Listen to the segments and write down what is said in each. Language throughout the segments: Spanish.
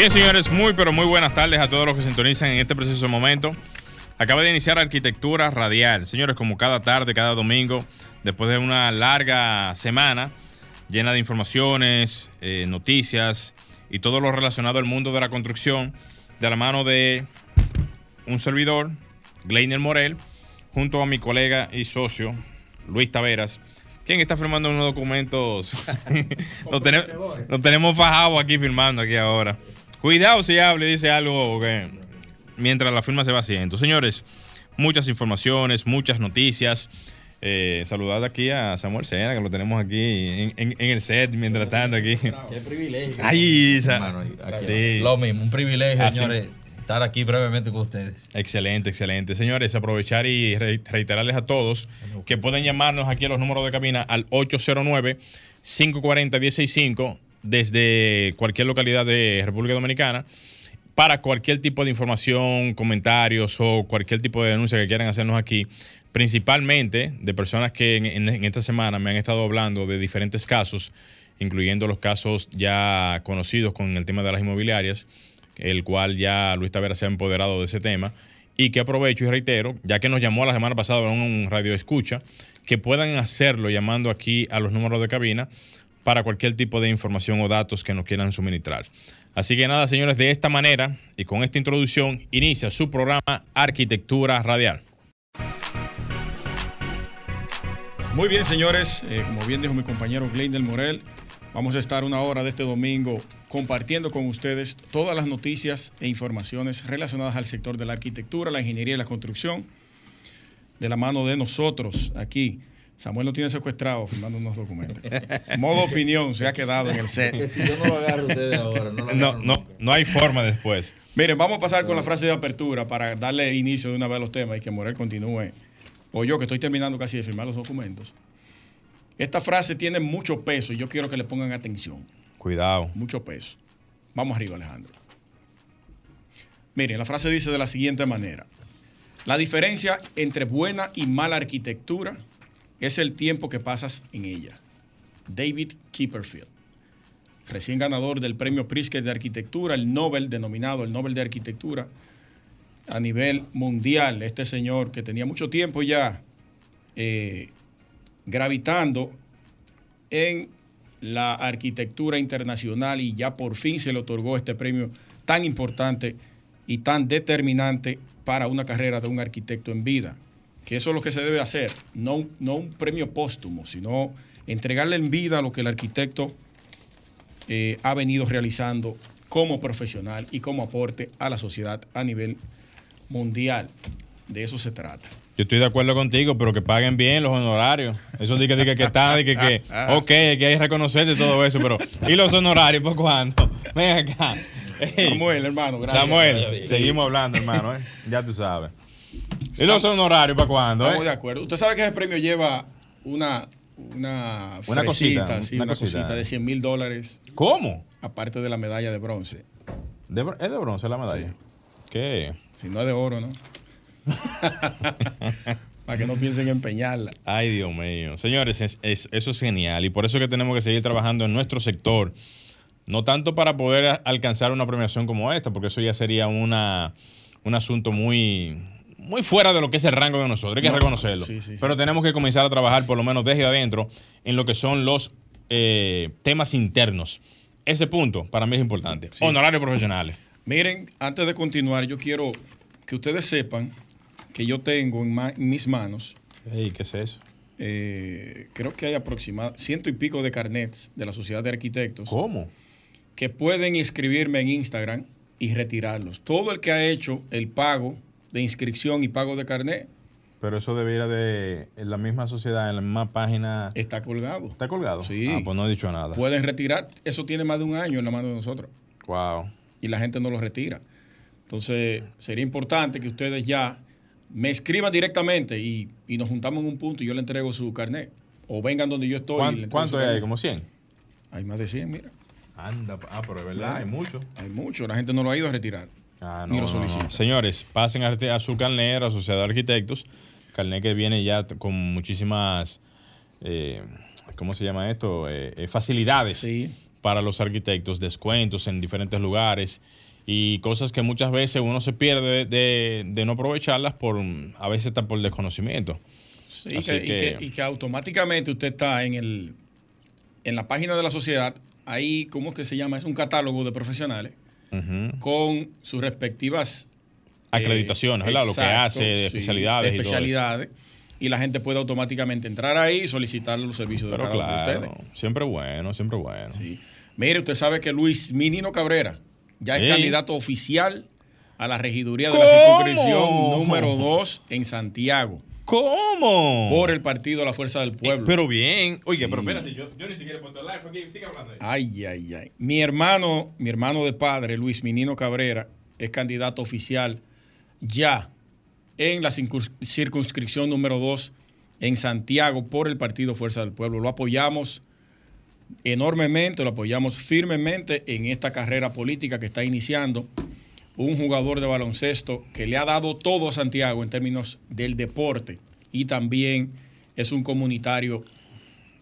Bien, señores, muy pero muy buenas tardes a todos los que sintonizan en este preciso momento. Acaba de iniciar Arquitectura Radial. Señores, como cada tarde, cada domingo, después de una larga semana llena de informaciones, eh, noticias y todo lo relacionado al mundo de la construcción, de la mano de un servidor, Gleiner Morel, junto a mi colega y socio, Luis Taveras, quien está firmando unos documentos. nos, tenemos, nos tenemos fajados aquí firmando aquí ahora. Cuidado si habla y dice algo que mientras la firma se va haciendo. Señores, muchas informaciones, muchas noticias. Eh, saludar aquí a Samuel Sena, que lo tenemos aquí en, el set, mientras tanto aquí. Qué privilegio. Ay, sí. Lo mismo, un privilegio, señores, estar aquí brevemente con ustedes. Excelente, excelente. Señores, aprovechar y reiterarles a todos que pueden llamarnos aquí a los números de cabina al 809 540 165 desde cualquier localidad de República Dominicana para cualquier tipo de información, comentarios o cualquier tipo de denuncia que quieran hacernos aquí, principalmente de personas que en, esta semana me han estado hablando de diferentes casos, incluyendo los casos ya conocidos con el tema de las inmobiliarias, el cual ya Luis Tavera se ha empoderado de ese tema, y que aprovecho y reitero, ya que nos llamó la semana pasada un radio escucha, que puedan hacerlo llamando aquí a los números de cabina para cualquier tipo de información o datos que nos quieran suministrar. Así que nada, señores, de esta manera y con esta introducción inicia su programa Arquitectura Radial. Muy bien, señores, eh, como bien dijo mi compañero Gleindel Morel, vamos a estar una hora de este domingo compartiendo con ustedes todas las noticias e informaciones relacionadas al sector de la arquitectura, la ingeniería y la construcción, de la mano de nosotros aquí Samuel lo tiene secuestrado firmando unos documentos. Modo opinión se ha quedado en el set. Que si yo no lo agarro ustedes ahora, no lo no, no, no, hay forma después. Miren, vamos a pasar con la frase de apertura para darle inicio de una vez a los temas y que Morel continúe. O yo que estoy terminando casi de firmar los documentos. Esta frase tiene mucho peso y yo quiero que le pongan atención. Cuidado. Mucho peso. Vamos arriba, Alejandro. Miren, la frase dice de la siguiente manera. La diferencia entre buena y mala arquitectura es el tiempo que pasas en ella. David Kipperfield, recién ganador del premio Pritzker de Arquitectura, el Nobel, denominado el Nobel de Arquitectura a nivel mundial. Este señor que tenía mucho tiempo ya eh, gravitando en la arquitectura internacional y ya por fin se le otorgó este premio tan importante y tan determinante para una carrera de un arquitecto en vida que eso es lo que se debe hacer, no, no un premio póstumo, sino entregarle en vida lo que el arquitecto eh, ha venido realizando como profesional y como aporte a la sociedad a nivel mundial. De eso se trata. Yo estoy de acuerdo contigo, pero que paguen bien los honorarios. Eso dice que, que, está, que, que, ok, que hay que reconocerte todo eso, pero ¿y los honorarios por cuánto? Ven acá. Samuel, hermano, gracias. Samuel, seguimos hablando, hermano, ¿eh? ya tú sabes. ¿Y los honorarios para cuándo? Estamos eh? de acuerdo. Usted sabe que ese premio lleva una, una, una cosita, una, cosita, de 100 mil dólares. ¿Cómo? Aparte de la medalla de bronce. ¿Es de bronce la medalla? Sí. ¿Qué? Si no es de oro, ¿no? para que no piensen en empeñarla. Ay, Dios mío. Señores, eso es genial y por eso que tenemos que seguir trabajando en nuestro sector. No tanto para poder alcanzar una premiación como esta, porque eso ya sería una, un asunto muy, muy fuera de lo que es el rango de nosotros, hay que reconocerlo. Pero tenemos que comenzar a trabajar, por lo menos desde adentro, en lo que son los eh, temas internos. Ese punto para mí es importante. Honorarios profesionales. Miren, antes de continuar, yo quiero que ustedes sepan que yo tengo en, mis manos. ¿Qué es eso? Eh, creo que hay aproximadamente ciento y pico de carnets de la Sociedad de Arquitectos. ¿Cómo? Que pueden inscribirme en Instagram y retirarlos. Todo el que ha hecho el pago de inscripción y pago de carnet. Pero eso debería de en la misma sociedad, en la misma página. Está colgado. ¿Está colgado? Sí. Ah, pues no he dicho nada. Pueden retirar. Eso tiene más de un año en la mano de nosotros. Wow. Y la gente no lo retira. Entonces, sería importante que ustedes ya me escriban directamente y, nos juntamos en un punto y yo le entrego su carnet. O vengan donde yo estoy. ¿Cuánto hay? ¿Como 100? Hay más de 100, mira. Anda, ah, pero es verdad, hay mucho. Hay mucho, la gente no lo ha ido a retirar. Ah, no, lo Señores, pasen a, su carnet, asociado de arquitectos. Carnet que viene ya con muchísimas, eh, ¿cómo se llama esto? Eh, eh, facilidades para los arquitectos, descuentos en diferentes lugares y cosas que muchas veces uno se pierde de, no aprovecharlas por a veces está por desconocimiento. Sí, y, que, automáticamente usted está en el en la página de la sociedad, ahí, ¿cómo es que se llama? Es un catálogo de profesionales con sus respectivas acreditaciones, ¿verdad? Lo que hace, especialidades. especialidades. Y, la gente puede automáticamente entrar ahí y solicitar los servicios de cada claro, uno de ustedes. Siempre bueno, siempre bueno. Mire, usted sabe que Luis Minino Cabrera ya es candidato oficial a la regiduría de la circunscripción número 2 en Santiago. ¿Cómo? Por el partido La Fuerza del Pueblo. pero bien. Oye, pero espérate, yo, yo, ni siquiera he puesto el live aquí. Sigue hablando. Ay, ay, ay. Mi hermano, mi hermano de padre, Luis Minino Cabrera, es candidato oficial ya en la circunscripción número 2 en Santiago por el partido Fuerza del Pueblo. Lo apoyamos enormemente, lo apoyamos firmemente en esta carrera política que está iniciando un jugador de baloncesto que le ha dado todo a Santiago en términos del deporte y también es un comunitario,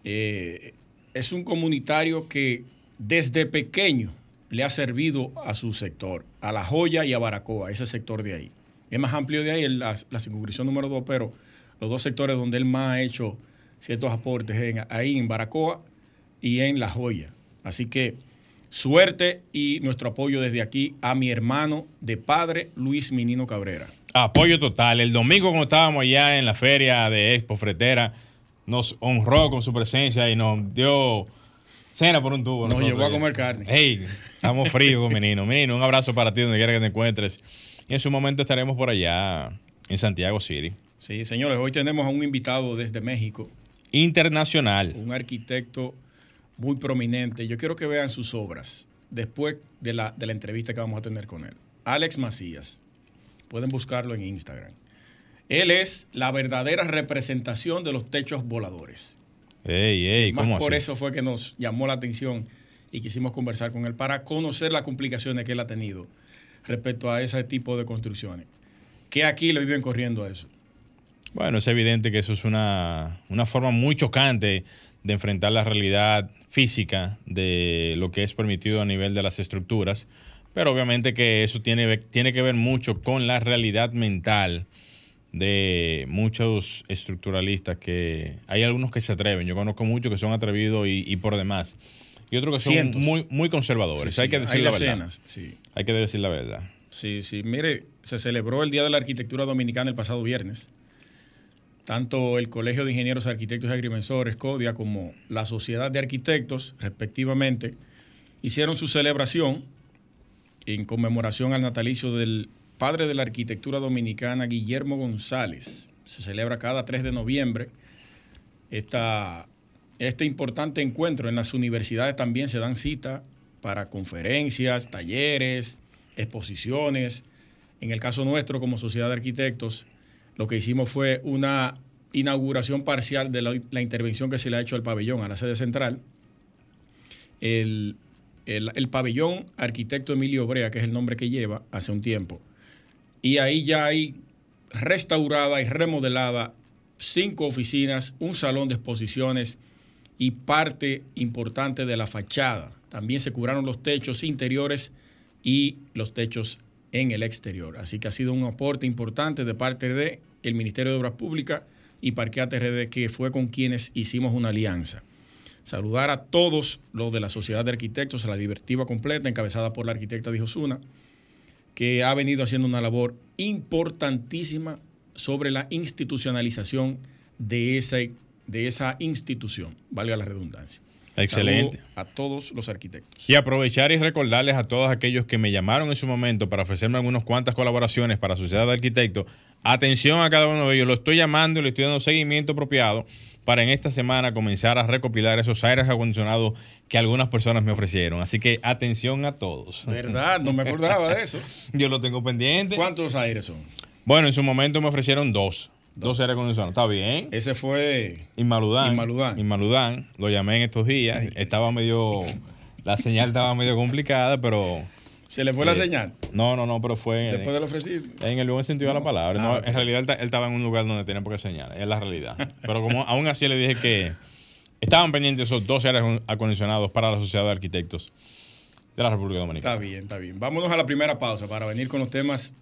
eh, es un comunitario que desde pequeño le ha servido a su sector, a La Joya y a Baracoa, ese sector de ahí. Es más amplio de ahí, la, la circunscripción número dos, pero los dos sectores donde él más ha hecho ciertos aportes, ahí en Baracoa y en La Joya. Así que Suerte y nuestro apoyo desde aquí a mi hermano de padre, Luis Minino Cabrera. Apoyo total. El domingo cuando estábamos allá en la feria de Expo Fretera, nos honró con su presencia y nos dio cena por un tubo. Nos llevó a comer carne. Hey, estamos fríos, menino. Menino, un abrazo para ti donde quiera que te encuentres. Y en su momento estaremos por allá en Santiago City. Sí, señores, hoy tenemos a un invitado desde México. Internacional. Un arquitecto muy prominente. Yo quiero que vean sus obras después de la, de la entrevista que vamos a tener con él. Alex Macías. Pueden buscarlo en Instagram. Él es la verdadera representación de los techos voladores. Ey, ey, Más por eso fue que nos llamó la atención y quisimos conversar con él para conocer las complicaciones que él ha tenido respecto a ese tipo de construcciones. Que aquí le viven corriendo a eso. Bueno, es evidente que eso es una, una forma muy chocante de enfrentar la realidad física de lo que es permitido a nivel de las estructuras, pero obviamente que eso tiene, tiene que ver mucho con la realidad mental de muchos estructuralistas que hay algunos que se atreven, yo conozco muchos que son atrevidos y, por demás, y otros que son muy, muy conservadores, hay que decir la verdad. Hay que decir la verdad. Sí, sí, mire, se celebró el Día de la Arquitectura Dominicana el pasado viernes tanto el Colegio de Ingenieros, Arquitectos y Agrimensores, CODIA, como la Sociedad de Arquitectos, respectivamente, hicieron su celebración en conmemoración al natalicio del padre de la arquitectura dominicana, Guillermo González. Se celebra cada 3 de noviembre. este importante encuentro en las universidades también se dan cita para conferencias, talleres, exposiciones. En el caso nuestro, como Sociedad de Arquitectos, lo que hicimos fue una inauguración parcial de la, intervención que se le ha hecho al pabellón, a la sede central. El, pabellón arquitecto Emilio Brea, que es el nombre que lleva hace un tiempo. Y ahí ya hay restaurada y remodelada cinco oficinas, un salón de exposiciones y parte importante de la fachada. También se curaron los techos interiores y los techos en el exterior. Así que ha sido un aporte importante de parte del el Ministerio de Obras Públicas y Parqueate RD, que fue con quienes hicimos una alianza. Saludar a todos los de la Sociedad de Arquitectos, a la Divertiva Completa, encabezada por la arquitecta Dijosuna, que ha venido haciendo una labor importantísima sobre la institucionalización de esa, de esa institución, valga la redundancia. Excelente. a todos los arquitectos. Y aprovechar y recordarles a todos aquellos que me llamaron en su momento para ofrecerme algunas cuantas colaboraciones para Sociedad de Arquitectos. Atención a cada uno de ellos. Lo estoy llamando y le estoy dando seguimiento apropiado para en esta semana comenzar a recopilar esos aires acondicionados que algunas personas me ofrecieron. Así que atención a todos. ¿Verdad? No me acordaba de eso. Yo lo tengo pendiente. ¿Cuántos aires son? Bueno, en su momento me ofrecieron dos. Dos aires acondicionados. Está bien. Ese fue Inmaludán. Inmaludán. Inmaludán. Lo llamé en estos días. Estaba medio. La señal estaba medio complicada, pero. ¿Se le fue la señal? No, no, no, pero fue. Después del ofrecido. En el buen sentido de la palabra. no, ah, En realidad él, estaba en un lugar donde tenía poca señal. Es la realidad. pero como aún así le dije que estaban pendientes esos dos aires acondicionados para la Sociedad de Arquitectos de la República Dominicana. Está bien, está bien. Vámonos a la primera pausa para venir con los temas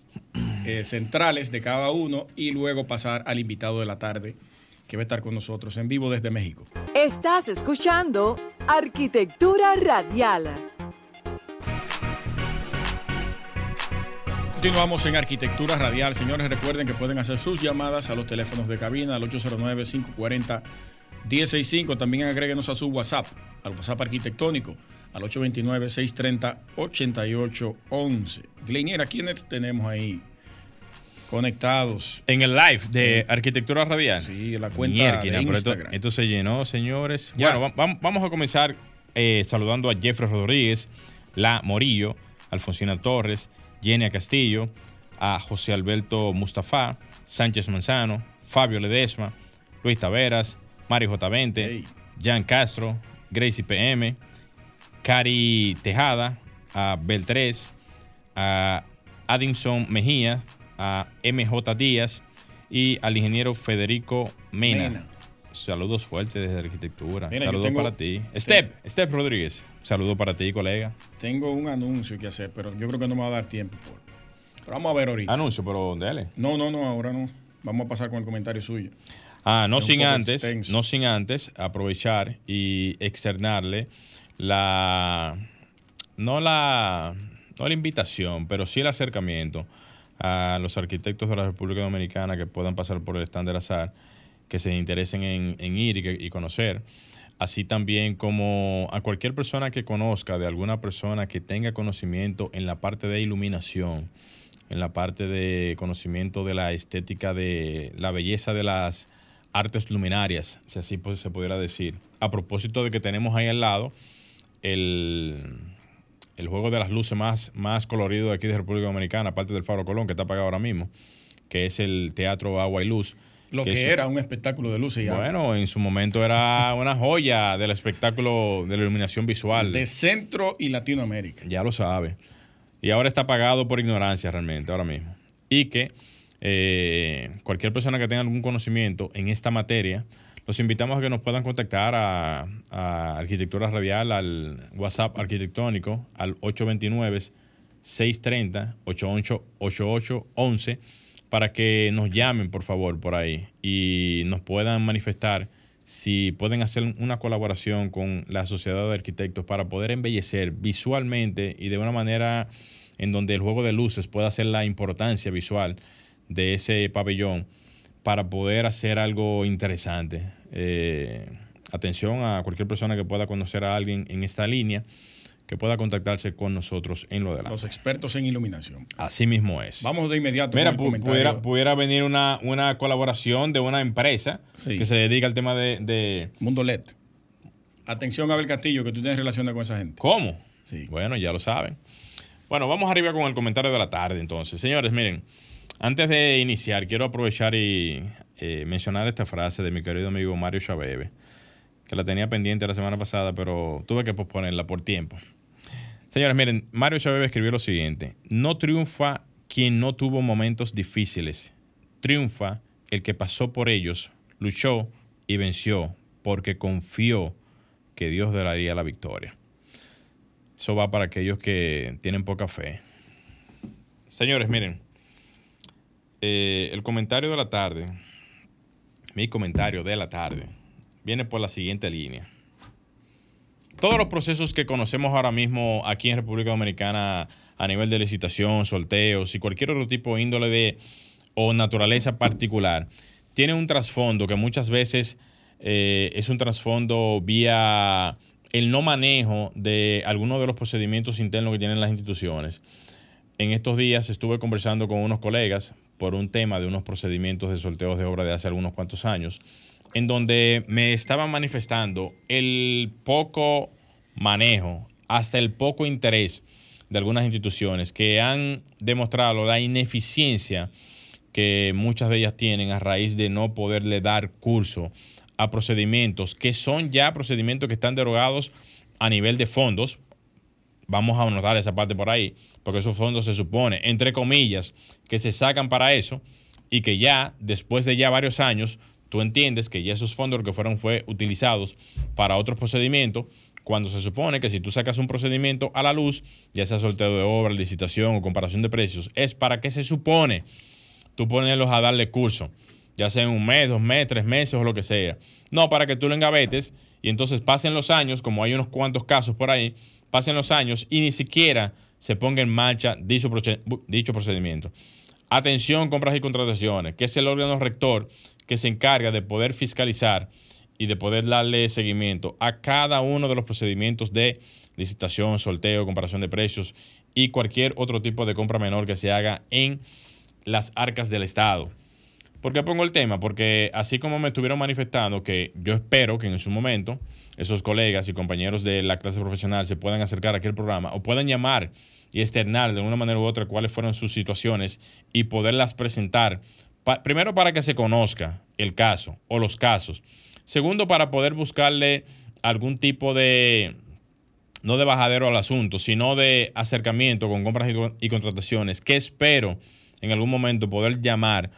eh, centrales de cada uno y luego pasar al invitado de la tarde que va a estar con nosotros en vivo desde México. Estás escuchando Arquitectura Radial. Continuamos en Arquitectura Radial. Señores, recuerden que pueden hacer sus llamadas a los teléfonos de cabina al 809-540-165. También agréguenos a su WhatsApp, al WhatsApp arquitectónico al 829-630-8811. Gleniera, ¿quiénes tenemos ahí conectados? En el live de Arquitectura Radial. Sí, la cuenta de Instagram. Esto, se llenó, señores. Bueno, vamos a comenzar eh, saludando a Jeffrey Rodríguez, La Morillo, Alfonsina Torres, Jenny Castillo, a José Alberto Mustafa, Sánchez Manzano, Fabio Ledesma, Luis Taveras, Mario J. 20 Jan Castro, Gracie PM, Cari Tejada, a Beltrés, a Addison Mejía, a MJ Díaz y al ingeniero Federico Mena. Saludos fuertes desde arquitectura. Saludos para ti. Step, Step Rodríguez. Saludos para ti, colega. Tengo un anuncio que hacer, pero yo creo que no me va a dar tiempo. Pero vamos a ver ahorita. Anuncio, pero dale. No, no, no, ahora no. Vamos a pasar con el comentario suyo. Ah, no sin antes, no sin antes aprovechar y externarle la no la no la invitación, pero sí el acercamiento a los arquitectos de la República Dominicana que puedan pasar por el stand del azar, que se interesen en, ir y, conocer, así también como a cualquier persona que conozca de alguna persona que tenga conocimiento en la parte de iluminación, en la parte de conocimiento de la estética de la belleza de las artes luminarias, si así se pudiera decir. A propósito de que tenemos ahí al lado el, juego de las luces más, más colorido de aquí de República Dominicana, aparte del Faro Colón, que está apagado ahora mismo, que es el Teatro Agua y Luz. Lo que, era un espectáculo de luces. Bueno, en su momento era una joya del espectáculo de la iluminación visual. De Centro y Latinoamérica. Ya lo sabe. Y ahora está apagado por ignorancia realmente, ahora mismo. Y que eh, cualquier persona que tenga algún conocimiento en esta materia, los invitamos a que nos puedan contactar a, Arquitectura Radial, al WhatsApp arquitectónico, al 829-630-8811, para que nos llamen, por favor, por ahí y nos puedan manifestar si pueden hacer una colaboración con la Sociedad de Arquitectos para poder embellecer visualmente y de una manera en donde el juego de luces pueda hacer la importancia visual de ese pabellón para poder hacer algo interesante. Eh, atención a cualquier persona que pueda conocer a alguien en esta línea, que pueda contactarse con nosotros en lo de. Los expertos en iluminación. Así mismo es. Vamos de inmediato. Mira, pudiera, pudiera, venir una, una, colaboración de una empresa que se dedica al tema de, Mundo LED. Atención, Abel Castillo, que tú tienes relación con esa gente. ¿Cómo? Sí. Bueno, ya lo saben. Bueno, vamos arriba con el comentario de la tarde entonces. Señores, miren. Antes de iniciar, quiero aprovechar y eh, mencionar esta frase de mi querido amigo Mario Chabebe, que la tenía pendiente la semana pasada, pero tuve que posponerla por tiempo. Señores, miren, Mario Chabebe escribió lo siguiente, no triunfa quien no tuvo momentos difíciles, triunfa el que pasó por ellos, luchó y venció, porque confió que Dios daría la victoria. Eso va para aquellos que tienen poca fe Señores, miren, eh, el comentario de la tarde, mi comentario de la tarde, viene por la siguiente línea. Todos los procesos que conocemos ahora mismo aquí en República Dominicana a nivel de licitación, sorteos y cualquier otro tipo de índole de o naturaleza particular, tienen un trasfondo que muchas veces eh, es un trasfondo vía el no manejo de algunos de los procedimientos internos que tienen las instituciones. En estos días estuve conversando con unos colegas por un tema de unos procedimientos de sorteos de obra de hace algunos cuantos años, en donde me estaban manifestando el poco manejo, hasta el poco interés de algunas instituciones que han demostrado la ineficiencia que muchas de ellas tienen a raíz de no poderle dar curso a procedimientos que son ya procedimientos que están derogados a nivel de fondos. Vamos a anotar esa parte por ahí, porque esos fondos se supone, entre comillas, que se sacan para eso y que ya, después de ya varios años, tú entiendes que ya esos fondos que fueron fue utilizados para otros procedimientos, cuando se supone que si tú sacas un procedimiento a la luz, ya sea sorteo de obra, licitación o comparación de precios, es para que se supone tú ponerlos a darle curso ya sea en un mes, dos meses, tres meses o lo que sea. No, para que tú lo engavetes y entonces pasen los años, como hay unos cuantos casos por ahí, pasen los años y ni siquiera se ponga en marcha dicho, procedimiento. Atención, compras y contrataciones, que es el órgano rector que se encarga de poder fiscalizar y de poder darle seguimiento a cada uno de los procedimientos de licitación, sorteo, comparación de precios y cualquier otro tipo de compra menor que se haga en las arcas del Estado. ¿Por qué pongo el tema? Porque así como me estuvieron manifestando que yo espero que en su momento esos colegas y compañeros de la clase profesional se puedan acercar aquí al programa o puedan llamar y externar de una manera u otra cuáles fueron sus situaciones y poderlas presentar. Primero para que se conozca el caso o los casos. Segundo, para poder buscarle algún tipo de, no de bajadero al asunto, sino de acercamiento con compras y contrataciones, que espero en algún momento poder llamar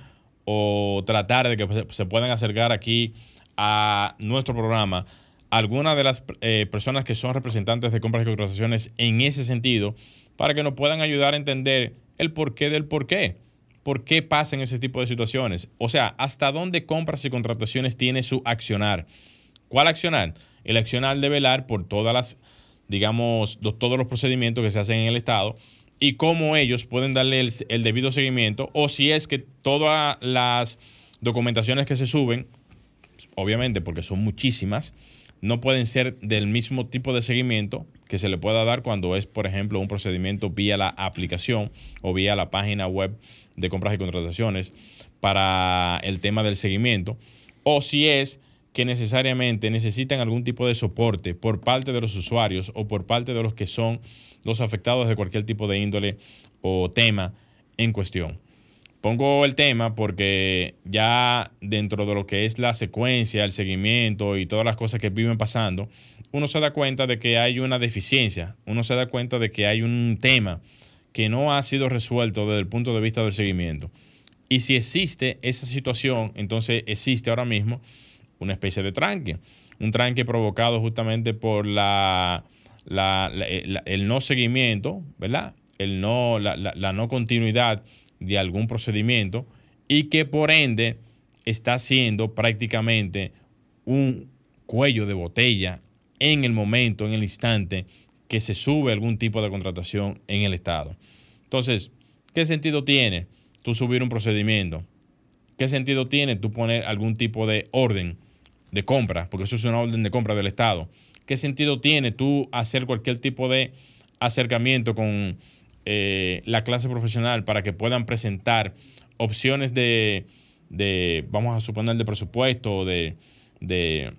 o tratar de que se puedan acercar aquí a nuestro programa algunas de las eh, personas que son representantes de compras y contrataciones en ese sentido para que nos puedan ayudar a entender el porqué del porqué. ¿Por qué pasan ese tipo de situaciones? O sea, ¿hasta dónde compras y contrataciones tiene su accionar? ¿Cuál accionar? El accionar de velar por todas las, digamos, todos los procedimientos que se hacen en el Estado y cómo ellos pueden darle el, debido seguimiento o si es que todas las documentaciones que se suben, obviamente porque son muchísimas, no pueden ser del mismo tipo de seguimiento que se le pueda dar cuando es, por ejemplo, un procedimiento vía la aplicación o vía la página web de compras y contrataciones para el tema del seguimiento, o si es que necesariamente necesitan algún tipo de soporte por parte de los usuarios o por parte de los que son los afectados de cualquier tipo de índole o tema en cuestión. Pongo el tema porque ya dentro de lo que es la secuencia, el seguimiento y todas las cosas que viven pasando, uno se da cuenta de que hay una deficiencia, uno se da cuenta de que hay un tema que no ha sido resuelto desde el punto de vista del seguimiento. Y si existe esa situación, entonces existe ahora mismo una especie de tranque, un tranque provocado justamente por la eh, el no seguimiento, ¿verdad? El no, la, no continuidad de algún procedimiento y que por ende está siendo prácticamente un cuello de botella en el momento, en el instante que se sube algún tipo de contratación en el Estado. Entonces, ¿qué sentido tiene tú subir un procedimiento? ¿Qué sentido tiene tú poner algún tipo de orden de compra? Porque eso es una orden de compra del Estado. ¿qué sentido tiene tú hacer cualquier tipo de acercamiento con eh, la clase profesional para que puedan presentar opciones de, vamos a suponer, de presupuesto o de, de,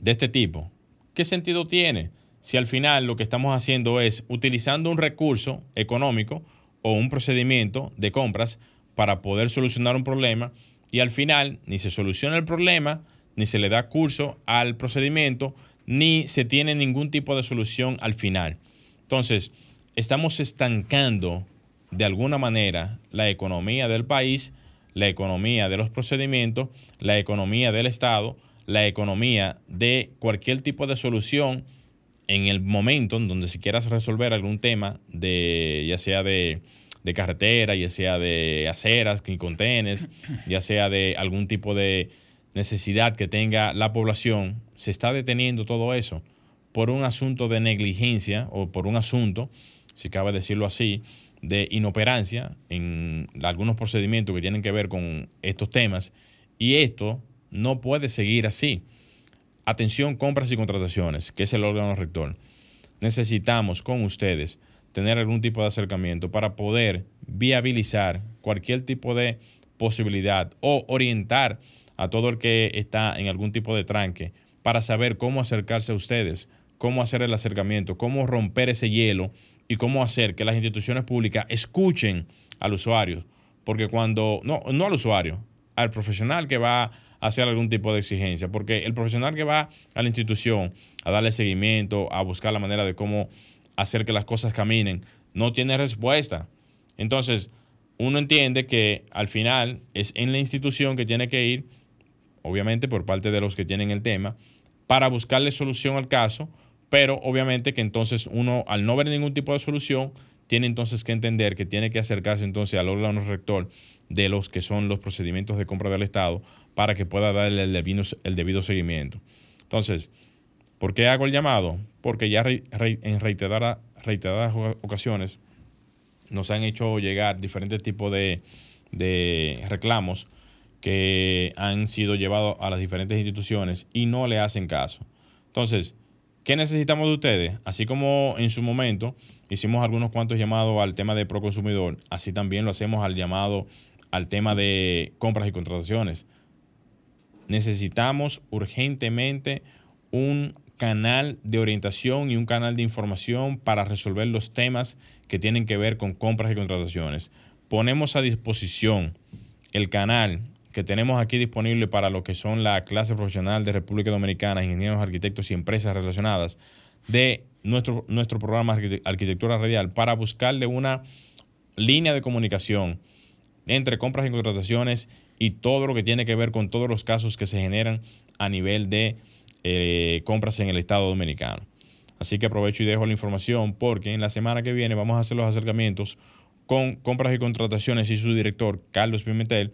de este tipo? ¿Qué sentido tiene si al final lo que estamos haciendo es utilizando un recurso económico o un procedimiento de compras para poder solucionar un problema y al final ni se soluciona el problema, ni se le da curso al procedimiento, ni se tiene ningún tipo de solución al final. Entonces, estamos estancando de alguna manera la economía del país, la economía de los procedimientos, la economía del Estado, la economía de cualquier tipo de solución en el momento en donde si quieras resolver algún tema de ya sea de, de carretera, ya sea de aceras y contenes, ya sea de algún tipo de necesidad que tenga la población, se está deteniendo todo eso por un asunto de negligencia o por un asunto, si cabe decirlo así, de inoperancia en algunos procedimientos que tienen que ver con estos temas y esto no puede seguir así. Atención, compras y contrataciones, que es el órgano rector. Necesitamos con ustedes tener algún tipo de acercamiento para poder viabilizar cualquier tipo de posibilidad o orientar a todo el que está en algún tipo de tranque para saber cómo acercarse a ustedes, cómo hacer el acercamiento, cómo romper ese hielo y cómo hacer que las instituciones públicas escuchen al usuario. Porque cuando, no, no al usuario, al profesional que va hacer algún tipo de exigencia, porque el profesional que va a la institución a darle seguimiento, a buscar la manera de cómo hacer que las cosas caminen, no tiene respuesta. Entonces, uno entiende que al final es en la institución que tiene que ir, obviamente por parte de los que tienen el tema, para buscarle solución al caso, pero obviamente que entonces uno, al no ver ningún tipo de solución, tiene entonces que entender que tiene que acercarse entonces al órgano rector de los que son los procedimientos de compra del Estado para que pueda darle el debido, el debido seguimiento. Entonces, ¿por qué hago el llamado? Porque ya en reiteradas, ocasiones nos han hecho llegar diferentes tipos de, de reclamos que han sido llevados a las diferentes instituciones y no le hacen caso. Entonces, ¿Qué necesitamos de ustedes? Así como en su momento hicimos algunos cuantos llamados al tema de proconsumidor, así también lo hacemos al llamado al tema de compras y contrataciones. Necesitamos urgentemente un canal de orientación y un canal de información para resolver los temas que tienen que ver con compras y contrataciones. Ponemos a disposición el canal que tenemos aquí disponible para lo que son la clase profesional de República Dominicana, ingenieros, arquitectos y empresas relacionadas de nuestro, nuestro programa Arquitectura Radial para buscarle una línea de comunicación entre compras y contrataciones y todo lo que tiene que ver con todos los casos que se generan a nivel de eh, compras en el Estado Dominicano. Así que aprovecho y dejo la información porque en la semana que viene vamos a hacer los acercamientos con compras y contrataciones y su director, Carlos Pimentel,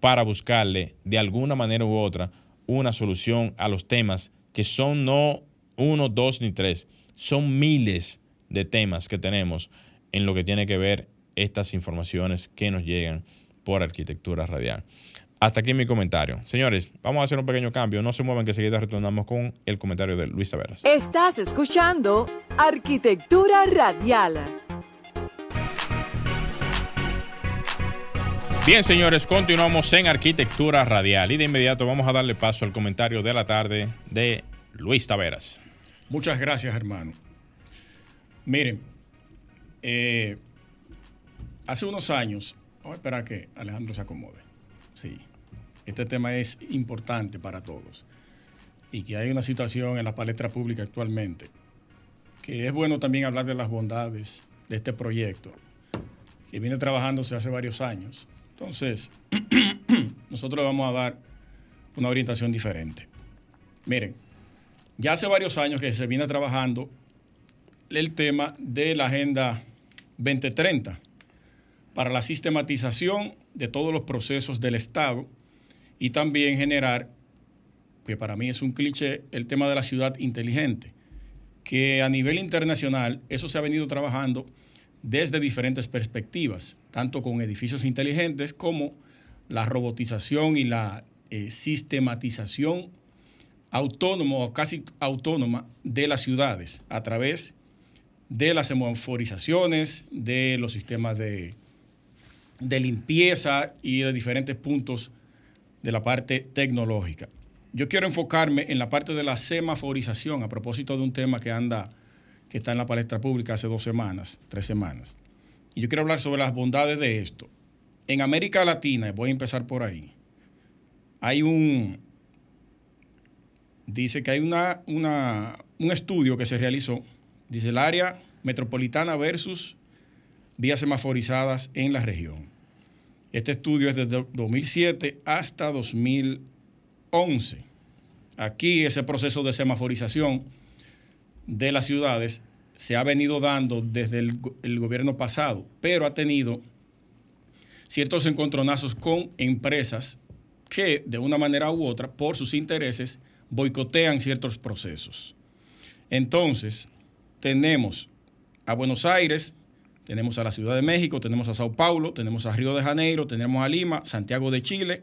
para buscarle de alguna manera u otra una solución a los temas que son no uno, dos ni tres, son miles de temas que tenemos en lo que tiene que ver estas informaciones que nos llegan por arquitectura radial. Hasta aquí mi comentario. Señores, vamos a hacer un pequeño cambio. No se muevan que seguida retornamos con el comentario de Luis Taveras. Estás escuchando Arquitectura Radial. Bien, señores, continuamos en Arquitectura Radial y de inmediato vamos a darle paso al comentario de la tarde de Luis Taveras. Muchas gracias, hermano. Miren, eh, hace unos años, vamos a esperar que Alejandro se acomode. Sí, este tema es importante para todos y que hay una situación en la palestra pública actualmente que es bueno también hablar de las bondades de este proyecto que viene trabajándose hace varios años entonces, nosotros vamos a dar una orientación diferente. Miren, ya hace varios años que se viene trabajando el tema de la Agenda 2030 para la sistematización de todos los procesos del Estado y también generar, que para mí es un cliché, el tema de la ciudad inteligente, que a nivel internacional eso se ha venido trabajando desde diferentes perspectivas, tanto con edificios inteligentes como la robotización y la eh, sistematización autónoma o casi autónoma de las ciudades a través de las semaforizaciones, de los sistemas de, de limpieza y de diferentes puntos de la parte tecnológica. Yo quiero enfocarme en la parte de la semaforización a propósito de un tema que anda que está en la palestra pública hace dos semanas, tres semanas. Y yo quiero hablar sobre las bondades de esto. En América Latina, voy a empezar por ahí, hay un, dice que hay una, un estudio que se realizó, dice el área metropolitana versus vías semaforizadas en la región. Este estudio es desde 2007 hasta 2011. Aquí ese proceso de semaforización de las ciudades se ha venido dando desde el, gobierno pasado, pero ha tenido ciertos encontronazos con empresas que de una manera u otra, por sus intereses, boicotean ciertos procesos. Entonces, tenemos a Buenos Aires, tenemos a la Ciudad de México, tenemos a Sao Paulo, tenemos a Río de Janeiro, tenemos a Lima, Santiago de Chile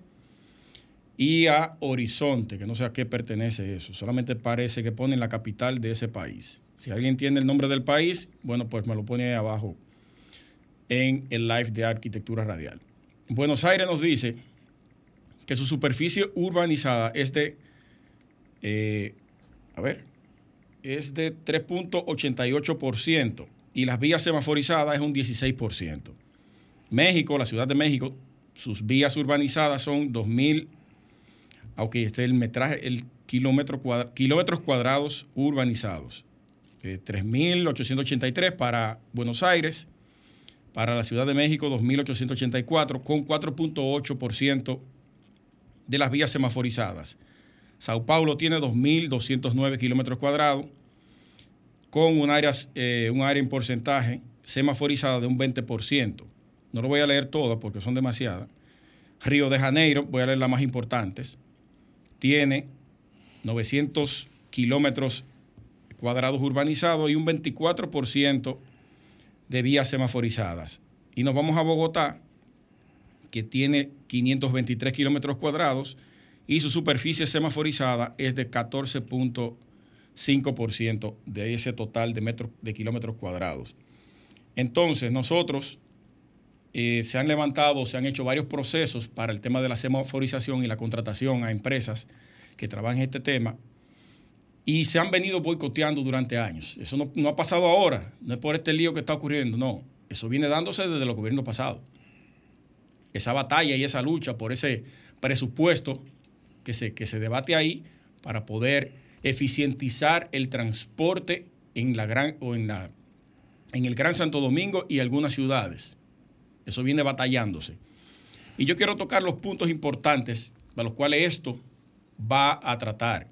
y a Horizonte, que no sé a qué pertenece eso, solamente parece que ponen la capital de ese país. Si alguien tiene el nombre del país, bueno, pues me lo pone ahí abajo en el live de arquitectura radial. Buenos Aires nos dice que su superficie urbanizada es de, eh, a ver, es de 3.88% y las vías semaforizadas es un 16%. México, la Ciudad de México, sus vías urbanizadas son 2.000, aunque este es el metraje, el kilómetro kilómetros cuadrados urbanizados. 3.883 eh, para Buenos Aires, para la Ciudad de México 2.884, con 4.8% de las vías semaforizadas. Sao Paulo tiene 2.209 kilómetros cuadrados, con un área, eh, un área en porcentaje semaforizada de un 20%. No lo voy a leer todas porque son demasiadas. Río de Janeiro, voy a leer las más importantes, tiene 900 kilómetros cuadrados urbanizados y un 24% de vías semaforizadas. Y nos vamos a Bogotá, que tiene 523 kilómetros cuadrados y su superficie semaforizada es de 14.5% de ese total de, metros, de kilómetros cuadrados. Entonces, nosotros eh, se han levantado, se han hecho varios procesos para el tema de la semaforización y la contratación a empresas que trabajan en este tema y se han venido boicoteando durante años. Eso no, ha pasado ahora, no es por este lío que está ocurriendo, no. Eso viene dándose desde los gobiernos pasados. Esa batalla y esa lucha por ese presupuesto que se, que se debate ahí para poder eficientizar el transporte en, la gran, o en, la, en el Gran Santo Domingo y algunas ciudades. Eso viene batallándose. Y yo quiero tocar los puntos importantes a los cuales esto va a tratar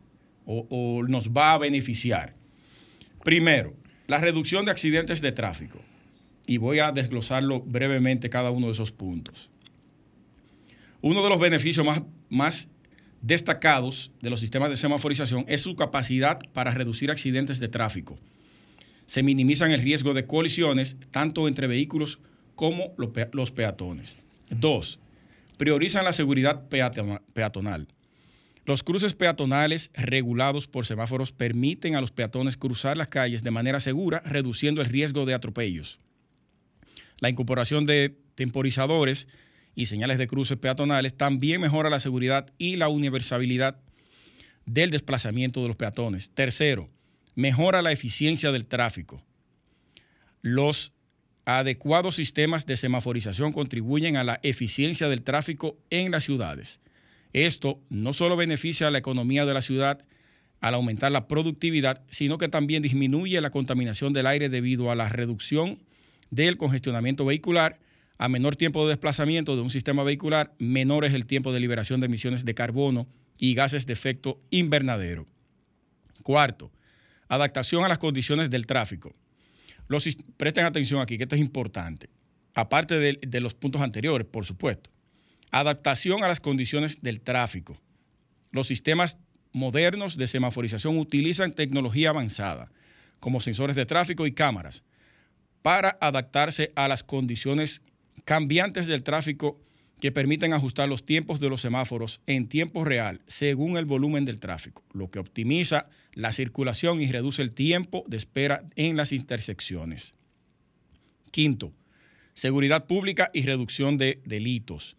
o, nos va a beneficiar. Primero, la reducción de accidentes de tráfico. Y voy a desglosarlo brevemente cada uno de esos puntos. Uno de los beneficios más, más destacados de los sistemas de semaforización es su capacidad para reducir accidentes de tráfico. Se minimizan el riesgo de colisiones tanto entre vehículos como los peatones. Dos, priorizan la seguridad peatonal. Los cruces peatonales regulados por semáforos permiten a los peatones cruzar las calles de manera segura, reduciendo el riesgo de atropellos. La incorporación de temporizadores y señales de cruces peatonales también mejora la seguridad y la universalidad del desplazamiento de los peatones. Tercero, mejora la eficiencia del tráfico. Los adecuados sistemas de semaforización contribuyen a la eficiencia del tráfico en las ciudades. Esto no solo beneficia a la economía de la ciudad al aumentar la productividad, sino que también disminuye la contaminación del aire debido a la reducción del congestionamiento vehicular. A menor tiempo de desplazamiento de un sistema vehicular, menor es el tiempo de liberación de emisiones de carbono y gases de efecto invernadero. Cuarto, adaptación a las condiciones del tráfico. presten atención aquí, que esto es importante. Aparte de los puntos anteriores, por supuesto. Adaptación a las condiciones del tráfico. Los sistemas modernos de semaforización utilizan tecnología avanzada, como sensores de tráfico y cámaras, para adaptarse a las condiciones cambiantes del tráfico que permiten ajustar los tiempos de los semáforos en tiempo real según el volumen del tráfico, lo que optimiza la circulación y reduce el tiempo de espera en las intersecciones. Quinto, seguridad pública y reducción de delitos.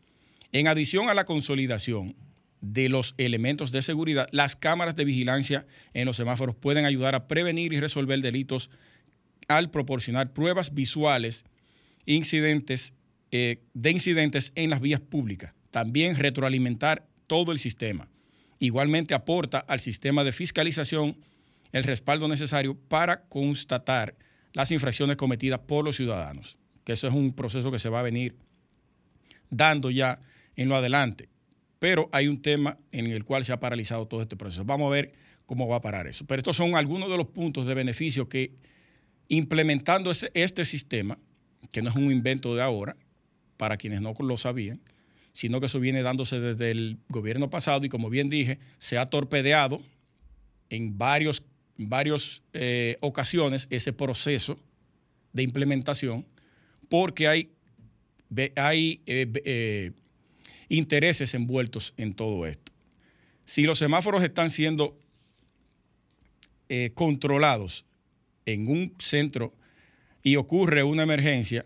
En adición a la consolidación de los elementos de seguridad, las cámaras de vigilancia en los semáforos pueden ayudar a prevenir y resolver delitos al proporcionar pruebas visuales incidentes, eh, de incidentes en las vías públicas. También retroalimentar todo el sistema. Igualmente aporta al sistema de fiscalización el respaldo necesario para constatar las infracciones cometidas por los ciudadanos, que eso es un proceso que se va a venir dando ya en lo adelante. Pero hay un tema en el cual se ha paralizado todo este proceso. Vamos a ver cómo va a parar eso. Pero estos son algunos de los puntos de beneficio que implementando este sistema, que no es un invento de ahora, para quienes no lo sabían, sino que eso viene dándose desde el gobierno pasado y como bien dije, se ha torpedeado en varios, varios eh, ocasiones ese proceso de implementación porque hay, hay eh, eh, intereses envueltos en todo esto. Si los semáforos están siendo controlados en un centro y ocurre una emergencia,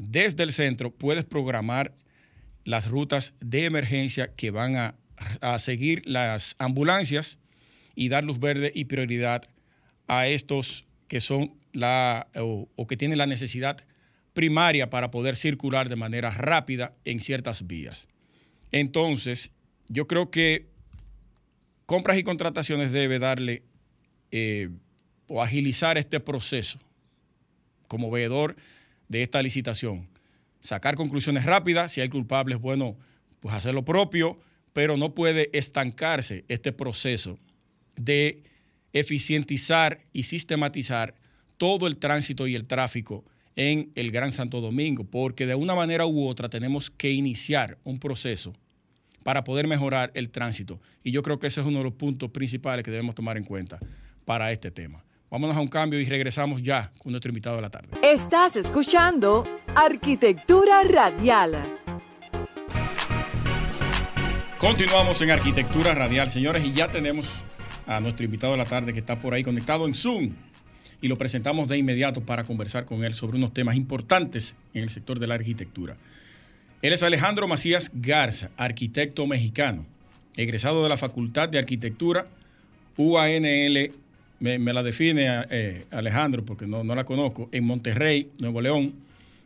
desde el centro puedes programar las rutas de emergencia que van a, seguir las ambulancias y dar luz verde y prioridad a estos que son la o, que tienen la necesidad primaria para poder circular de manera rápida en ciertas vías. Entonces, yo creo que compras y contrataciones debe darle eh, o agilizar este proceso como veedor de esta licitación sacar conclusiones rápidas, si hay culpables, bueno, pues hacer lo propio, pero no puede estancarse este proceso de eficientizar y sistematizar todo el tránsito y el tráfico en el Gran Santo Domingo, porque de una manera u otra tenemos que iniciar un proceso para poder mejorar el tránsito. Y yo creo que ese es uno de los puntos principales que debemos tomar en cuenta para este tema. Vámonos a un cambio y regresamos ya con nuestro invitado de la tarde. Estás escuchando Arquitectura Radial. Continuamos en Arquitectura Radial, señores, y ya tenemos a nuestro invitado de la tarde que está por ahí conectado en Zoom y lo presentamos de inmediato para conversar con él sobre unos temas importantes en el sector de la arquitectura. Él es Alejandro Macías Garza, arquitecto mexicano, egresado de la Facultad de Arquitectura UANL me, la define eh, Alejandro, porque no, la conozco, en Monterrey, Nuevo León,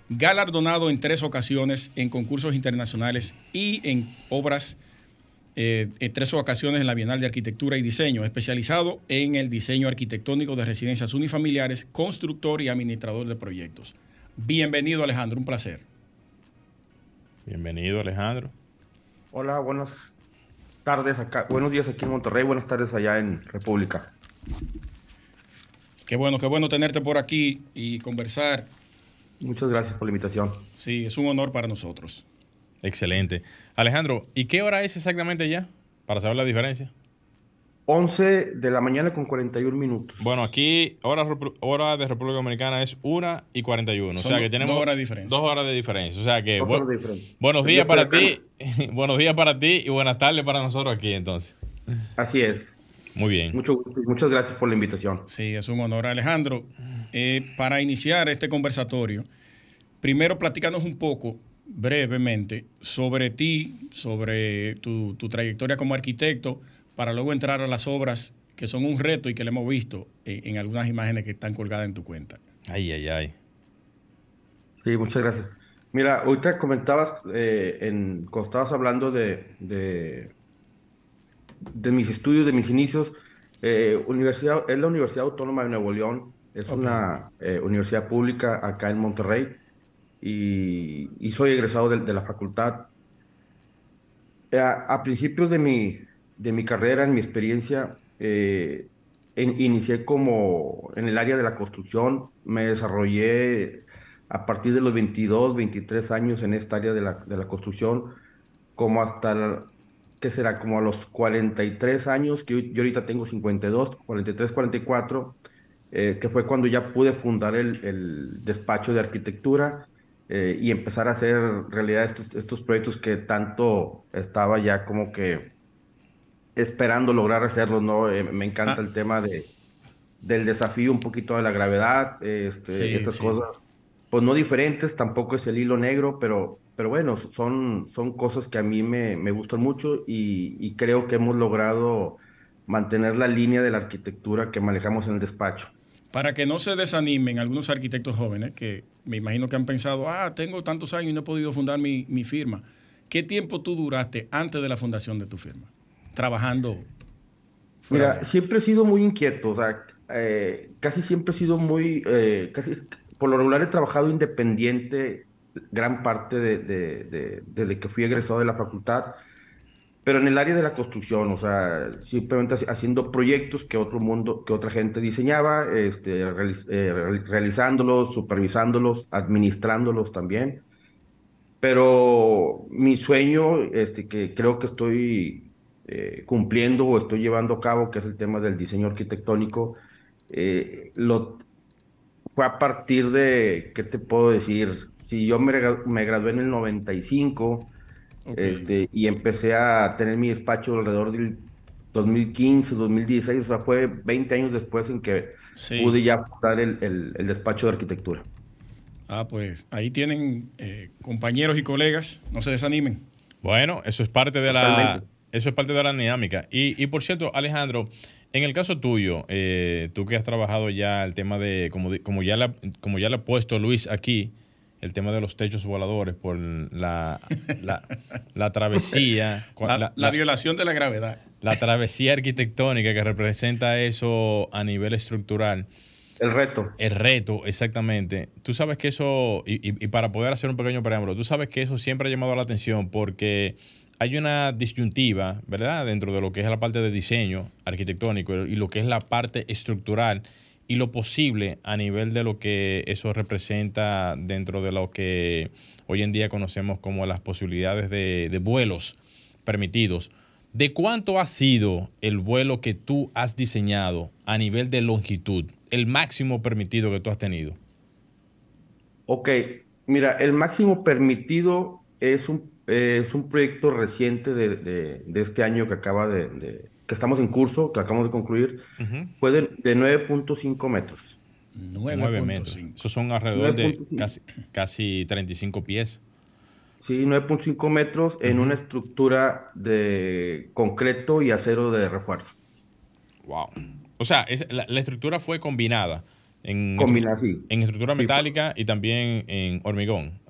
galardonado en tres ocasiones en concursos internacionales y en obras, eh, en tres ocasiones en la Bienal de Arquitectura y Diseño, especializado en el diseño arquitectónico de residencias unifamiliares, constructor y administrador de proyectos. Bienvenido Alejandro, un placer. Bienvenido Alejandro. Hola, buenas tardes acá, buenos días aquí en Monterrey, buenas tardes allá en República. Qué bueno, qué bueno tenerte por aquí y conversar. Muchas gracias por la invitación. Sí, es un honor para nosotros. Excelente. Alejandro, ¿y qué hora es exactamente ya? Para saber la diferencia. 11 de la mañana con 41 minutos. Bueno, aquí hora, hora de República Dominicana es 1 y 41. o sea que tenemos dos horas de diferencia. Dos horas de diferencia. O sea que buenos días para ti, buenos días para ti y buenas tardes para nosotros aquí entonces. Así es. Muy bien. muchas gracias por la invitación. Sí, es un honor. Alejandro, eh, para iniciar este conversatorio, primero platícanos un poco, brevemente, sobre ti, sobre tu, trayectoria como arquitecto, para luego entrar a las obras que son un reto y que le hemos visto en, algunas imágenes que están colgadas en tu cuenta. Ay, ay, ay. Sí, muchas gracias. Mira, ahorita comentabas, eh, en, cuando estabas hablando de de mis estudios, de mis inicios, eh, universidad, es la Universidad Autónoma de Nuevo León, es una eh, universidad pública acá en Monterrey y, soy egresado de, la facultad. Eh, a, principios de mi, de mi carrera, en mi experiencia, inicié como en el área de la construcción, me desarrollé a partir de los 22, 23 años en esta área de la, de la construcción, como hasta que será como a los 43 años, que yo, ahorita tengo 52, 43, 44, que fue cuando ya pude fundar el, despacho de arquitectura eh, y empezar a hacer realidad estos, estos proyectos que tanto estaba ya como que esperando lograr hacerlos, ¿no? Eh, me encanta ah. el tema de, del desafío, un poquito de la gravedad, este, estas cosas, pues no diferentes, tampoco es el hilo negro, pero pero bueno, son, son cosas que a mí me, me gustan mucho y, creo que hemos logrado mantener la línea de la arquitectura que manejamos en el despacho. Para que no se desanimen algunos arquitectos jóvenes que me imagino que han pensado, ah, tengo tantos años y no he podido fundar mi, mi firma. ¿Qué tiempo tú duraste antes de la fundación de tu firma? Trabajando. Mira, siempre he sido muy inquieto, o sea, eh, casi siempre he sido muy, eh, casi, por lo regular he trabajado independiente gran parte de, desde que fui egresado de la facultad, pero en el área de la construcción, o sea, simplemente haciendo proyectos que otro mundo, que otra gente diseñaba, este, eh, realizándolos, supervisándolos, administrándolos también. Pero mi sueño, este, que creo que estoy eh, cumpliendo o estoy llevando a cabo, que es el tema del diseño arquitectónico, eh, lo, fue a partir de, ¿qué te puedo decir? Si yo me, me gradué en el 95 este, y empecé a tener mi despacho alrededor del 2015, 2016, o sea, fue 20 años después en que pude ya fundar el, el, despacho de arquitectura. Ah, pues ahí tienen eh, compañeros y colegas, no se desanimen. Bueno, eso es parte de la, eso es parte de la dinámica. Y, y por cierto, Alejandro, en el caso tuyo, eh, tú que has trabajado ya el tema de, como, como, ya la, como ya le ha puesto Luis aquí, el tema de los techos voladores por la, la, travesía. La, violación de la gravedad. La travesía arquitectónica que representa eso a nivel estructural. El reto. El reto, exactamente. Tú sabes que eso, y, y, para poder hacer un pequeño preámbulo, tú sabes que eso siempre ha llamado la atención porque hay una disyuntiva, ¿verdad?, dentro de lo que es la parte de diseño arquitectónico y lo que es la parte estructural y lo posible a nivel de lo que eso representa dentro de lo que hoy en día conocemos como las posibilidades de, vuelos permitidos. ¿De cuánto ha sido el vuelo que tú has diseñado a nivel de longitud, el máximo permitido que tú has tenido? Ok, mira, el máximo permitido es un es un proyecto reciente de, de, este año que acaba de, que estamos en curso, que acabamos de concluir, fue de, 9.5 metros. 9 metros. Esos son alrededor de casi, casi 35 pies. Sí, 9.5 metros en una estructura de concreto y acero de refuerzo. Wow. O sea, la, estructura fue combinada. En, combinada, sí. en estructura metálica y también en hormigón.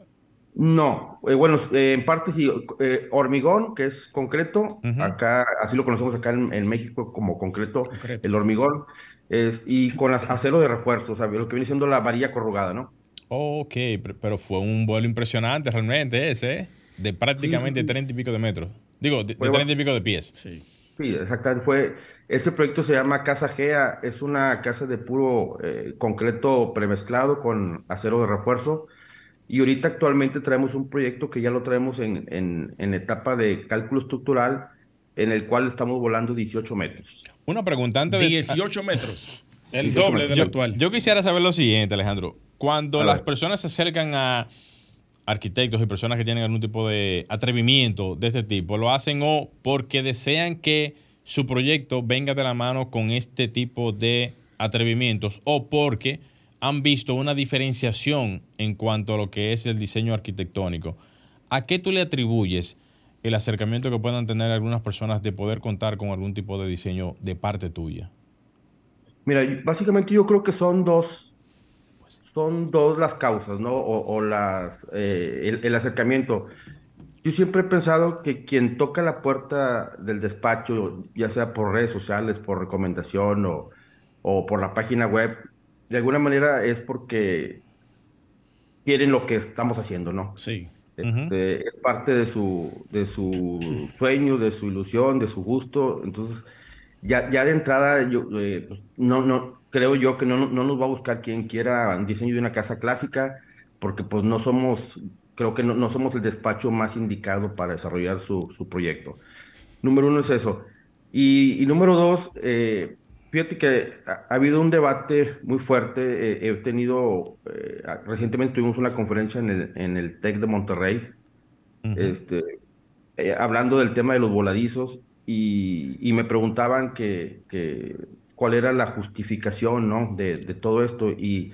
No, eh, bueno, eh, en parte sí, eh, hormigón, que es concreto, acá, así lo conocemos acá en, México como concreto, el hormigón, es, y con acero de refuerzo, o sea, lo que viene siendo la varilla corrugada, ¿no? Ok, pero fue un vuelo impresionante realmente ese, de prácticamente 30 y pico de metros. Digo, de, 30 y pico de pies. Sí. Sí, exactamente. Fue, este proyecto se llama Casa Gea, es una casa de puro concreto premezclado con acero de refuerzo y ahorita actualmente traemos un proyecto que ya lo traemos en, en, etapa de cálculo estructural, en el cual estamos volando 18 metros. Una pregunta antes de... 18 metros. El doble del actual. Yo quisiera saber lo siguiente, Alejandro. Cuando las personas se acercan a arquitectos y personas que tienen algún tipo de atrevimiento de este tipo, lo hacen o porque desean que su proyecto venga de la mano con este tipo de atrevimientos o porque han visto una diferenciación en cuanto a lo que es el diseño arquitectónico. ¿A qué tú le atribuyes el acercamiento que puedan tener algunas personas de poder contar con algún tipo de diseño de parte tuya? Mira, básicamente yo creo que son dos, son dos las causas, ¿no? O, las, eh, el, acercamiento. Yo siempre he pensado que quien toca la puerta del despacho, ya sea por redes sociales, por recomendación o, o por la página web, de alguna manera es porque quieren lo que estamos haciendo, ¿no? Sí. Este, es parte de su, de su sueño, de su ilusión, de su gusto. Entonces, ya, ya de entrada, yo eh, no, no, creo yo que no, no, nos va a buscar quien quiera diseño de una casa clásica, porque pues no somos, creo que no, no somos el despacho más indicado para desarrollar su, su proyecto. Número uno es eso. Y, y número dos, eh, Fíjate que ha, habido un debate muy fuerte. Eh, he tenido, eh, recientemente tuvimos una conferencia en el, en el TEC de Monterrey, este, eh, hablando del tema de los voladizos y, y me preguntaban que, que, cuál era la justificación ¿no? de, de todo esto. Y,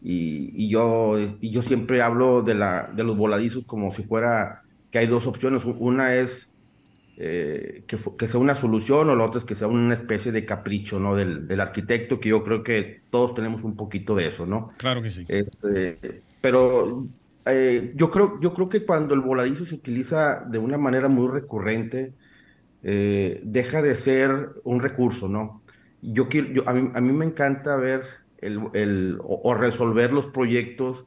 y, y, yo, y yo siempre hablo de, la, de los voladizos como si fuera que hay dos opciones. Una es eh, que, sea una solución o la otra es que sea una especie de capricho ¿no? del, arquitecto, que yo creo que todos tenemos un poquito de eso, ¿no? Claro que sí. Este, pero eh, yo, creo, yo creo que cuando el voladizo se utiliza de una manera muy recurrente, eh, deja de ser un recurso, ¿no? Yo quiero, yo, a, mí, a mí me encanta ver el, el o, resolver los proyectos.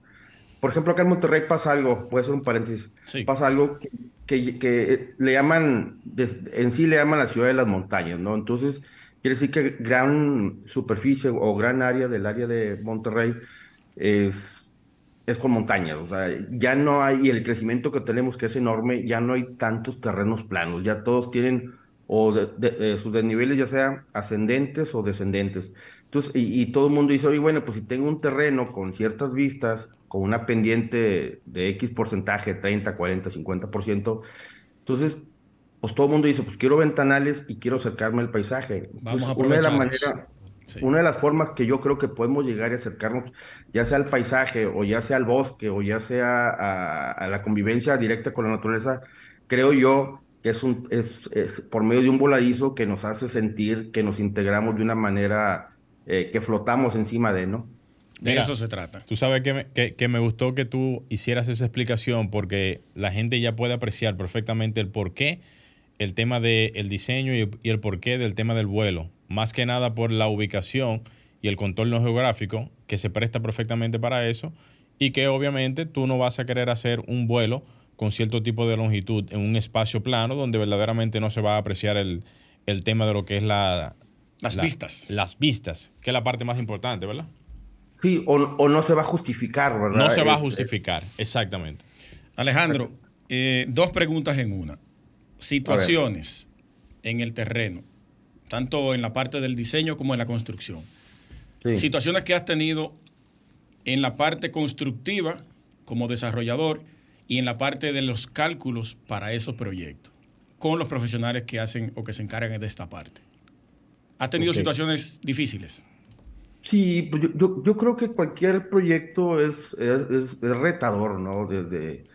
Por ejemplo, acá en Monterrey pasa algo, puede ser un paréntesis, pasa algo que, que, le llaman, en sí le llaman la ciudad de las montañas, ¿no? Entonces, quiere decir que gran superficie o gran área del área de Monterrey es, es con montañas, o sea, ya no hay, y el crecimiento que tenemos que es enorme, ya no hay tantos terrenos planos, ya todos tienen o de, sus desniveles ya sean ascendentes o descendentes. Entonces, y, todo el mundo dice, oye, bueno, pues si tengo un terreno con ciertas vistas, con una pendiente de X porcentaje, 30, 40, 50%, entonces, pues todo el mundo dice, pues quiero ventanales y quiero acercarme al paisaje. Vamos a una de las maneras una de las formas que yo creo que podemos llegar y acercarnos, ya sea al paisaje o ya sea al bosque o ya sea a, la convivencia directa con la naturaleza, creo yo que es, un, es, por medio de un voladizo que nos hace sentir que nos integramos de una manera eh, que flotamos encima de, ¿no? De eso se trata. Tú sabes que me, que, me gustó que tú hicieras esa explicación porque la gente ya puede apreciar perfectamente el porqué, el tema del diseño y, y el porqué del tema del vuelo más que nada por la ubicación y el contorno geográfico que se presta perfectamente para eso y que obviamente tú no vas a querer hacer un vuelo con cierto tipo de longitud en un espacio plano donde verdaderamente no se va a apreciar el, tema de lo que es la... Las vistas. Las vistas, que es la parte más importante, ¿verdad? Sí, o, no se va a justificar, ¿verdad? No se va a justificar, exactamente. Alejandro, eh, dos preguntas en una. Situaciones en el terreno tanto en la parte del diseño como en la construcción. Situaciones que has tenido en la parte constructiva como desarrollador y en la parte de los cálculos para esos proyectos, con los profesionales que hacen o que se encargan de esta parte. ¿Has tenido situaciones difíciles? Sí, pues yo, yo, creo que cualquier proyecto es, es, retador, ¿no? Desde,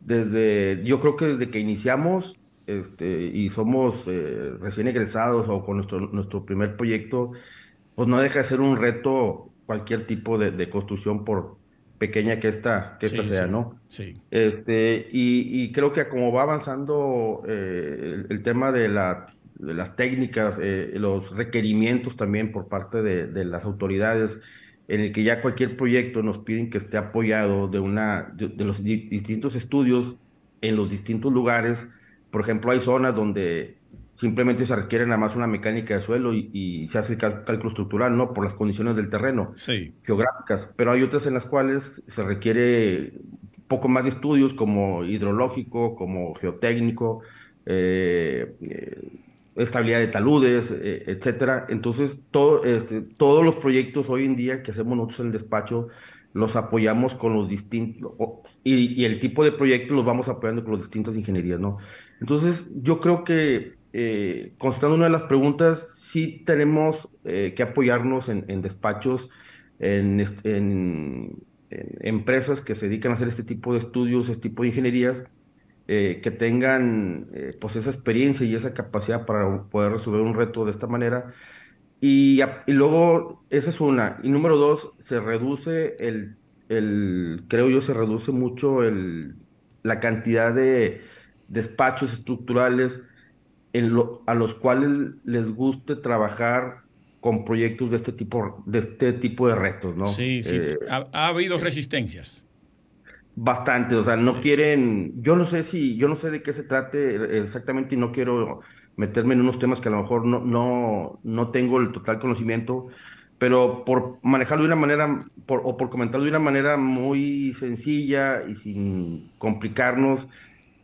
desde, yo creo que desde que iniciamos este, y somos eh, recién egresados o con nuestro, nuestro primer proyecto, pues no deja de ser un reto cualquier tipo de, construcción, por pequeña que esta, que esta sea, ¿no? Sí. Este, y, creo que como va avanzando eh, el, tema de, la, las técnicas, eh, los requerimientos también por parte de, las autoridades, en el que ya cualquier proyecto nos piden que esté apoyado de, una, de los distintos estudios en los distintos lugares, por ejemplo, hay zonas donde simplemente se requiere nada más una mecánica de suelo y, se hace el cálculo estructural, ¿no? Por las condiciones del terreno geográficas. Pero hay otras en las cuales se requiere poco más de estudios como hidrológico, como geotécnico, eh, eh, estabilidad de taludes, eh, etcétera. Entonces, todo, este, todos los proyectos hoy en día que hacemos nosotros en el despacho los apoyamos con los distintos, y, y, el tipo de proyecto los vamos apoyando con las distintas ingenierías, ¿no? Entonces, yo creo que, eh, constando una de las preguntas, sí tenemos eh, que apoyarnos en, despachos, en, empresas que se dedican a hacer este tipo de estudios, este tipo de ingenierías, eh, que tengan pues esa experiencia y esa capacidad para poder resolver un reto de esta manera. Y, y, luego, esa es una. Y número dos, se reduce el, el creo yo, se reduce mucho el, la cantidad de despachos estructurales a los cuales les guste trabajar con proyectos de este tipo de este tipo de retos, ¿no? Sí, sí. Eh, ha, habido resistencias. Bastante, o sea, no quieren, yo no sé si, yo no sé de qué se trate exactamente y no quiero meterme en unos temas que a lo mejor no, no, no tengo el total conocimiento, pero por manejarlo de una manera, o por comentarlo de una manera muy sencilla y sin complicarnos,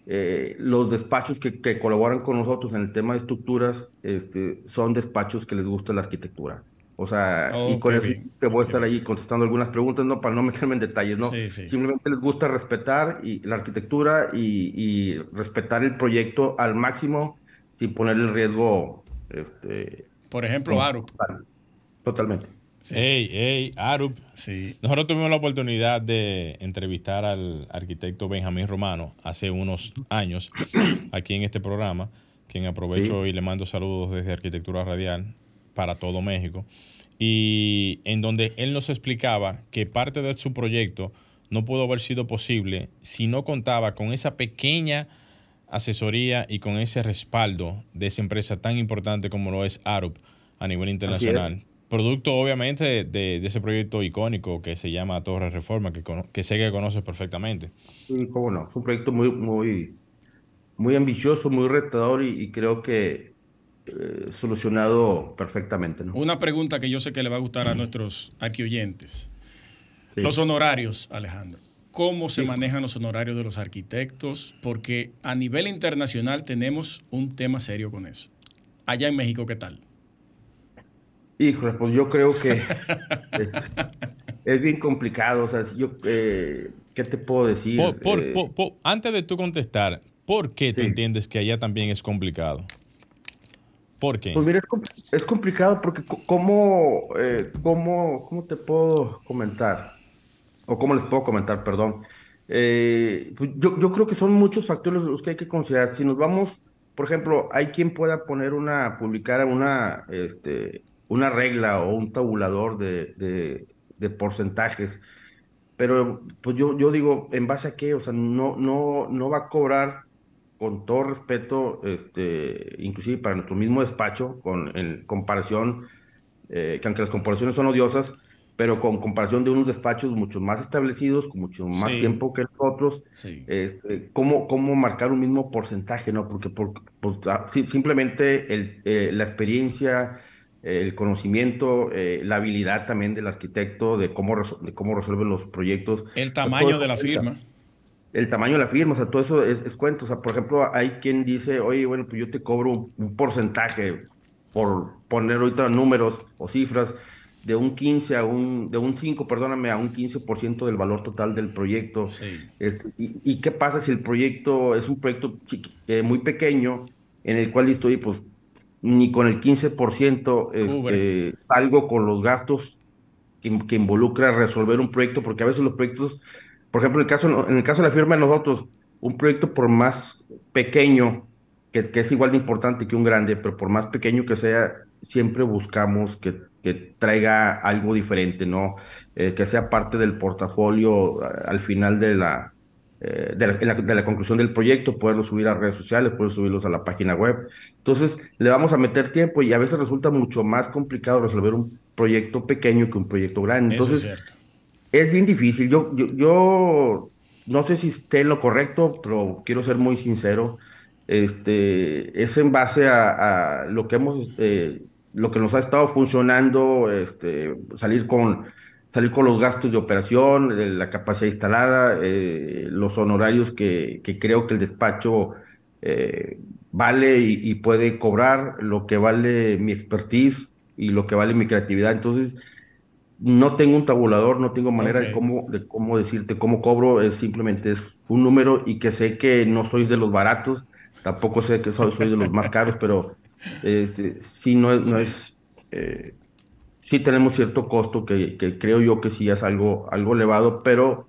eh, los despachos que, colaboran con nosotros en el tema de estructuras este, son despachos que les gusta la arquitectura. O sea, y con eso te voy a estar ahí contestando algunas preguntas, no para no meterme en detalles, ¿no? Simplemente les gusta respetar y, la arquitectura y, respetar el proyecto al máximo sin poner el riesgo. Este, Por ejemplo, ARUP. Totalmente. Hey, hey, Arup. Sí. Nosotros tuvimos la oportunidad de entrevistar al arquitecto Benjamín Romano hace unos años aquí en este programa, quien aprovecho y le mando saludos desde Arquitectura Radial para todo México, y en donde él nos explicaba que parte de su proyecto no pudo haber sido posible si no contaba con esa pequeña asesoría y con ese respaldo de esa empresa tan importante como lo es Arup a nivel internacional. Producto obviamente de, ese proyecto icónico que se llama Torre Reforma, que, que sé que conoces perfectamente. Sí, cómo no, es un proyecto muy, muy, muy ambicioso, muy retador y, creo que eh, solucionado perfectamente. Una pregunta que yo sé que le va a gustar a nuestros aquí oyentes. Los honorarios, Alejandro. ¿Cómo se manejan los honorarios de los arquitectos? Porque a nivel internacional tenemos un tema serio con eso. Allá en México, ¿qué tal? Híjole, pues yo creo que es, bien complicado. O sea, yo, eh, ¿qué te puedo decir? Eh, antes de tú contestar, ¿por qué tú entiendes que allá también es complicado? ¿Por qué? Pues mira, es, complicado porque ¿cómo, eh, cómo, ¿cómo te puedo comentar? O cómo les puedo comentar, perdón. Pues yo, yo creo que son muchos factores los que hay que considerar. Si nos vamos, por ejemplo, hay quien pueda poner una, publicar una, este, una regla o un tabulador de, porcentajes. Pero pues yo, yo digo, ¿en base a qué? O sea, no, no, no va a cobrar con todo respeto, este, inclusive para nuestro mismo despacho, con, en comparación, eh, que aunque las comparaciones son odiosas, pero con comparación de unos despachos mucho más establecidos, con mucho más tiempo que nosotros, este, ¿cómo, ¿cómo, marcar un mismo porcentaje? ¿no? Porque por, ah, simplemente el, eh, la experiencia, el conocimiento, eh, la habilidad también del arquitecto de cómo, de cómo resuelven los proyectos. El tamaño de la firma. El tamaño de la firma, o sea, todo eso es, cuento. O sea, por ejemplo, hay quien dice, oye, bueno, pues yo te cobro un, porcentaje por poner ahorita números o cifras de un 15 a un, de un 5, perdóname, a un 15% del valor total del proyecto. Este, y, qué pasa si el proyecto es un proyecto eh, muy pequeño en el cual estoy, pues ni con el 15% este, salgo con los gastos que, que, involucra resolver un proyecto, porque a veces los proyectos, por ejemplo, en el caso, en el caso de la firma de nosotros, un proyecto por más pequeño, que, que, es igual de importante que un grande, pero por más pequeño que sea, siempre buscamos que, que traiga algo diferente, ¿no? Eh, que sea parte del portafolio al final de la, eh, de, la, conclusión del proyecto, poderlo subir a redes sociales, poder subirlos a la página web. Entonces, le vamos a meter tiempo y a veces resulta mucho más complicado resolver un proyecto pequeño que un proyecto grande. Entonces, es, bien difícil. Yo, yo, no sé si esté lo correcto, pero quiero ser muy sincero. Este, es en base a, lo que hemos, eh, lo que nos ha estado funcionando, este, salir con salir con los gastos de operación, la capacidad instalada, eh, los honorarios que, creo que el despacho eh, vale y, puede cobrar, lo que vale mi expertise y lo que vale mi creatividad. Entonces, no tengo un tabulador, no tengo manera de, cómo, de cómo decirte cómo cobro, es simplemente es un número y que sé que no soy de los baratos, tampoco sé que soy, soy de los más caros, pero este, sí no es... No es eh, sí tenemos cierto costo que, creo yo que sí es algo, algo elevado, pero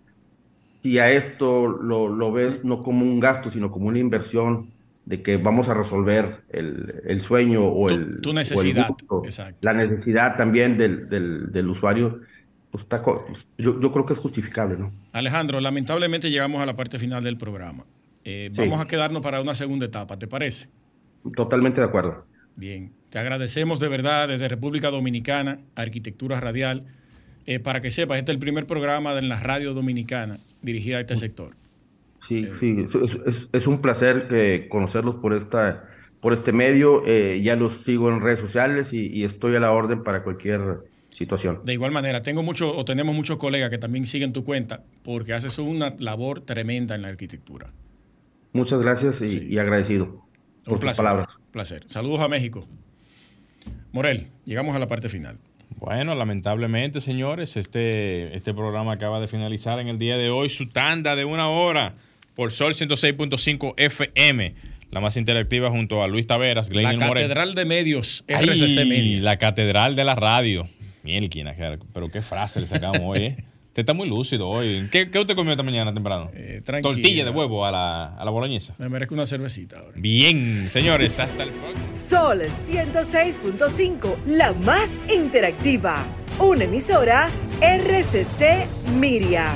si a esto lo, ves no como un gasto, sino como una inversión de que vamos a resolver el, sueño o el... Tu necesidad, La necesidad también del, usuario, pues está, yo, creo que es justificable, ¿no? Alejandro, lamentablemente llegamos a la parte final del programa. Eh, vamos a quedarnos para una segunda etapa, ¿te parece? Totalmente de acuerdo. Bien, te agradecemos de verdad desde República Dominicana, Arquitectura Radial. Eh, para que sepas, este es el primer programa en la radio dominicana dirigida a este sector. Sí, eh, sí, es, un placer eh, conocerlos por, esta, por este medio. ya los sigo en redes sociales y, estoy a la orden para cualquier situación. De igual manera, tengo mucho, o tenemos muchos colegas que también siguen tu cuenta porque haces una labor tremenda en la arquitectura. Muchas gracias y agradecido por tus palabras. Placer. Saludos a México. Morel, llegamos a la parte final. Bueno, lamentablemente, señores, este, este programa acaba de finalizar en el día de hoy su tanda de una hora por Sol 106.5 FM, la más interactiva junto a Luis Taveras, La Catedral de Medios, RCC Media. La Catedral de la Radio. Mielquina, pero qué frase le sacamos hoy, ¿eh? Usted está muy lúcido hoy. ¿Qué, qué usted comió esta mañana temprano? Eh, Tortilla de huevo a la, a la boloñesa. Me merezco una cervecita ahora. Bien, señores, hasta el próximo. Sol 106.5, la más interactiva. Una emisora RCC Miria.